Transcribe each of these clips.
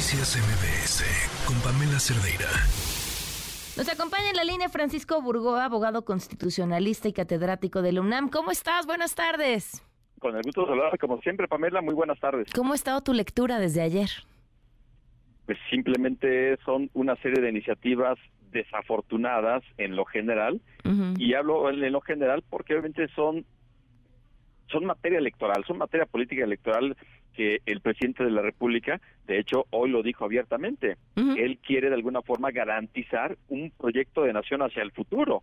Noticias MBS con Pamela Cerdeira. Nos acompaña en la línea Francisco Burgoa, abogado constitucionalista y catedrático del UNAM. ¿Cómo estás? Buenas tardes. Con el gusto de saludar, como siempre, Pamela, muy buenas tardes. ¿Cómo ha estado tu lectura desde ayer? Pues simplemente son una serie de iniciativas desafortunadas en lo general, y hablo en lo general porque obviamente son son materia electoral, son materia política electoral que el presidente de la República, de hecho, hoy lo dijo abiertamente. Él quiere de alguna forma garantizar un proyecto de nación hacia el futuro.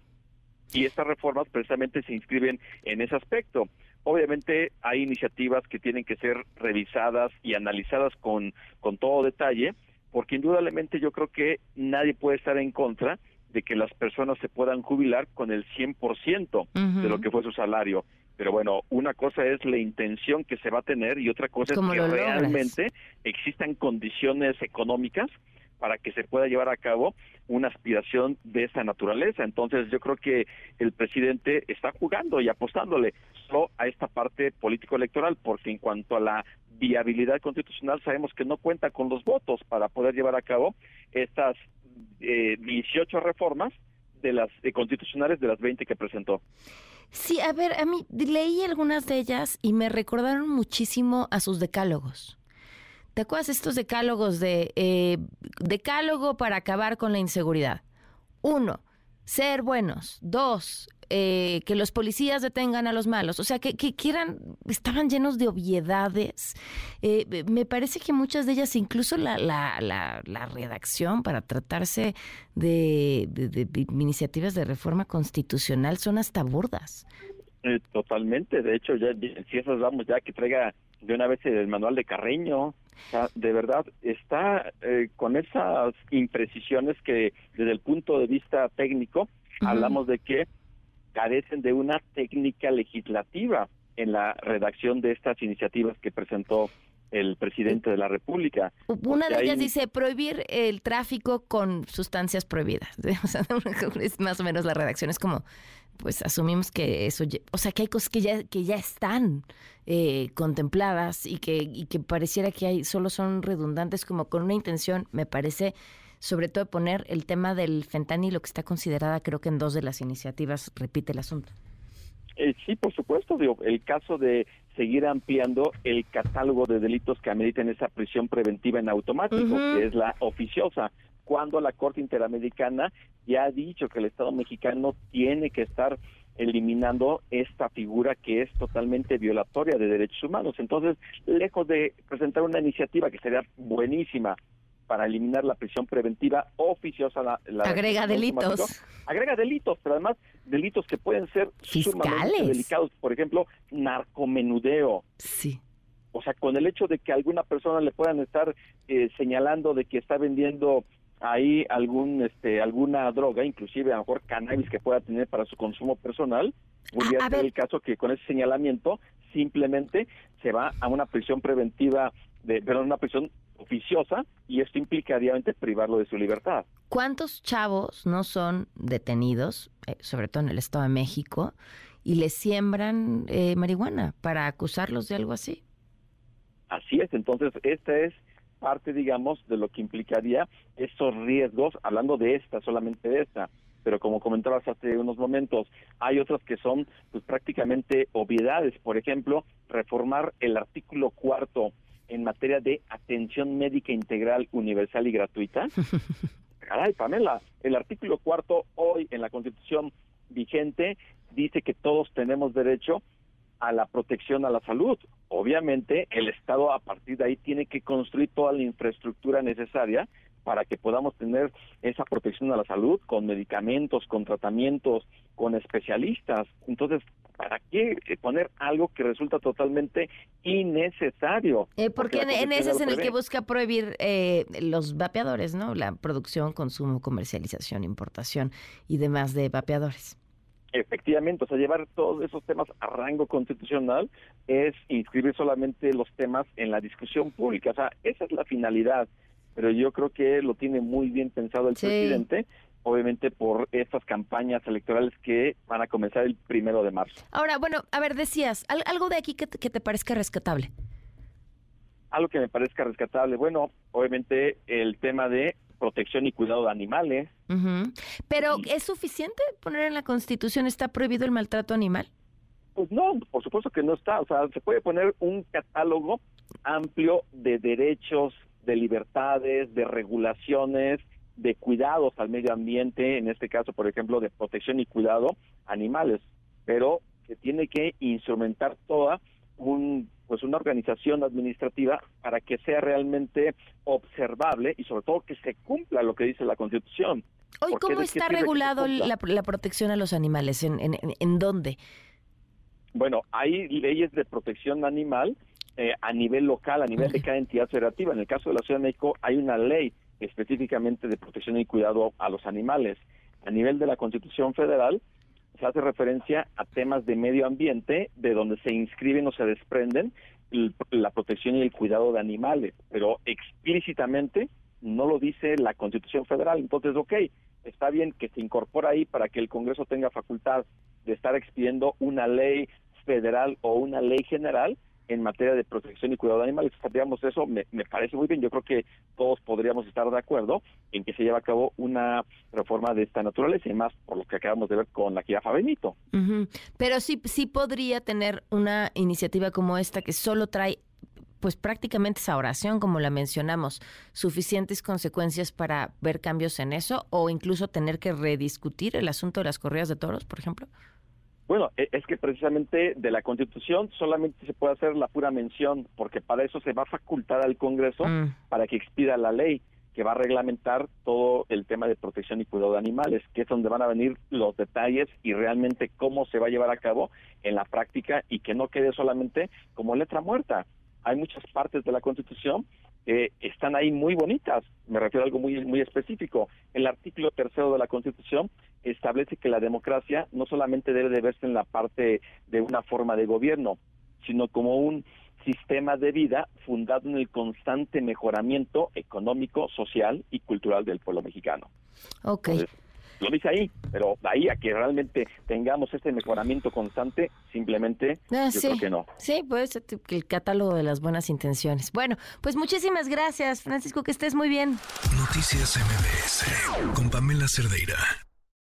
Y estas reformas precisamente se inscriben en ese aspecto. Obviamente hay iniciativas que tienen que ser revisadas y analizadas con, con todo detalle, porque indudablemente yo creo que nadie puede estar en contra de que las personas se puedan jubilar con el 100% de lo que fue su salario. Pero bueno, una cosa es la intención que se va a tener y otra cosa es que realmente existan condiciones económicas para que se pueda llevar a cabo una aspiración de esa naturaleza. Entonces yo creo que el presidente está jugando y apostándole solo a esta parte político-electoral, porque en cuanto a la viabilidad constitucional sabemos que no cuenta con los votos para poder llevar a cabo estas eh, 18 reformas de las eh, constitucionales de las 20 que presentó. Sí, a ver, a mí leí algunas de ellas y me recordaron muchísimo a sus decálogos. ¿Te acuerdas estos decálogos de eh, decálogo para acabar con la inseguridad? Uno, ser buenos. Dos, eh, que los policías detengan a los malos. O sea, que, que, estaban llenos de obviedades. Eh, me parece que muchas de ellas, incluso la, la, la, redacción para tratarse de, iniciativas de reforma constitucional, son hasta burdas. Eh, totalmente. De hecho, ya si esas vamos ya que traiga de una vez el manual de Carreño. de verdad, está con esas imprecisiones que desde el punto de vista técnico, hablamos de que carecen de una técnica legislativa en la redacción de estas iniciativas que presentó el presidente de la República. Una de ellas dice prohibir el tráfico con sustancias prohibidas. O sea, es más o menos la redacción. Es como, pues asumimos que eso, o sea, que hay cosas que ya, que ya están eh, contempladas y que, y que pareciera que hay, solo son redundantes como con una intención, me parece sobre todo poner el tema del fentanilo, que está considerada creo que en dos de las iniciativas repite el asunto. Eh, sí, por supuesto, digo, el caso de seguir ampliando el catálogo de delitos que ameritan esa prisión preventiva en automático, que es la oficiosa, cuando la Corte Interamericana ya ha dicho que el Estado mexicano tiene que estar eliminando esta figura que es totalmente violatoria de derechos humanos. Entonces, lejos de presentar una iniciativa que sería buenísima para eliminar la prisión preventiva oficiosa. La, agrega delitos. Agrega delitos, pero además delitos que pueden ser sumamente delicados. Por ejemplo, narcomenudeo. Sí. O sea, con el hecho de que alguna persona le puedan estar eh, señalando de que está vendiendo ahí algún este alguna droga, inclusive a lo mejor cannabis que pueda tener para su consumo personal, podría ser el caso que con ese señalamiento simplemente se va a una prisión preventiva de perdón, una prisión oficiosa y esto implica diariamente privarlo de su libertad. ¿Cuántos chavos no son detenidos, eh, sobre todo en el Estado de México, y les siembran eh, marihuana para acusarlos de algo así? Así es, entonces esta es parte, digamos, de lo que implicaría esos riesgos, hablando de esta, solamente de esta, pero como comentabas hace unos momentos, hay otras que son pues prácticamente obviedades, por ejemplo, reformar el artículo cuarto en materia de atención médica integral universal y gratuita. Caray, Pamela, el artículo cuarto hoy en la Constitución vigente dice que todos tenemos derecho a la protección a la salud. Obviamente, el Estado a partir de ahí tiene que construir toda la infraestructura necesaria para que podamos tener esa protección a la salud con medicamentos, con tratamientos, con especialistas. Entonces, ¿para qué poner algo que resulta totalmente innecesario? Eh, porque, en, ese es en el que busca prohibir eh, los vapeadores, ¿no? La producción, consumo, comercialización, importación y demás de vapeadores. Efectivamente, o sea, llevar todos esos temas a rango constitucional es inscribir solamente los temas en la discusión pública, o sea, esa es la finalidad, pero yo creo que lo tiene muy bien pensado el presidente obviamente por estas campañas electorales que van a comenzar el primero de marzo. Ahora, bueno, a ver, decías, algo de aquí que te, parezca rescatable. Algo que me parezca rescatable. Bueno, obviamente el tema de protección y cuidado de animales. Pero ¿es suficiente poner en la Constitución está prohibido el maltrato animal? Pues no, por supuesto que no está. O sea, se puede poner un catálogo amplio de derechos, de libertades, de regulaciones, de cuidados al medio ambiente, en este caso, por ejemplo, de protección y cuidado animales, pero se tiene que instrumentar toda un pues una organización administrativa para que sea realmente observable y sobre todo que se cumpla lo que dice la Constitución. Hoy, ¿cómo está regulado la, protección a los animales? ¿En, en, en dónde? Bueno, hay leyes de protección animal eh, a nivel local, a nivel de cada entidad federativa. En el caso de la Ciudad de México hay una ley específicamente de protección y cuidado a los animales. A nivel de la Constitución Federal se hace referencia a temas de medio ambiente, de donde se inscriben o se desprenden la protección y el cuidado de animales, pero explícitamente no lo dice la Constitución Federal. Entonces, ok, está bien que se incorpore ahí para que el Congreso tenga facultad de estar expidiendo una ley federal o una ley general, en materia de protección y cuidado de animales. Digamos, eso me, parece muy bien. Yo creo que todos podríamos estar de acuerdo en que se lleve a cabo una reforma de esta naturaleza y más por lo que acabamos de ver con la jirafa Benito. Pero sí, sí podría tener una iniciativa como esta que solo trae pues prácticamente esa oración, como la mencionamos, suficientes consecuencias para ver cambios en eso o incluso tener que rediscutir el asunto de las corridas de toros, por ejemplo? Bueno, e, es que precisamente de la Constitución solamente se puede hacer la pura mención, porque para eso se va a facultar al Congreso mm. para que expida la ley que va a reglamentar todo el tema de protección y cuidado de animales, que es donde van a venir los detalles y realmente cómo se va a llevar a cabo en la práctica y que no quede solamente como letra muerta. Hay muchas partes de la Constitución que están ahí muy bonitas. Me refiero a algo muy, muy específico. El artículo tercero de la Constitución establece que la democracia no solamente debe de verse en la parte de una forma de gobierno, sino como un sistema de vida fundado en el constante mejoramiento económico, social y cultural del pueblo mexicano. Okay lo dice ahí, pero ahí a que realmente tengamos este mejoramiento constante, simplemente ah, yo creo que no. Sí, pues el catálogo de las buenas intenciones. Bueno, pues muchísimas gracias, Francisco, que estés muy bien. Noticias MBS con Pamela Cerdeira.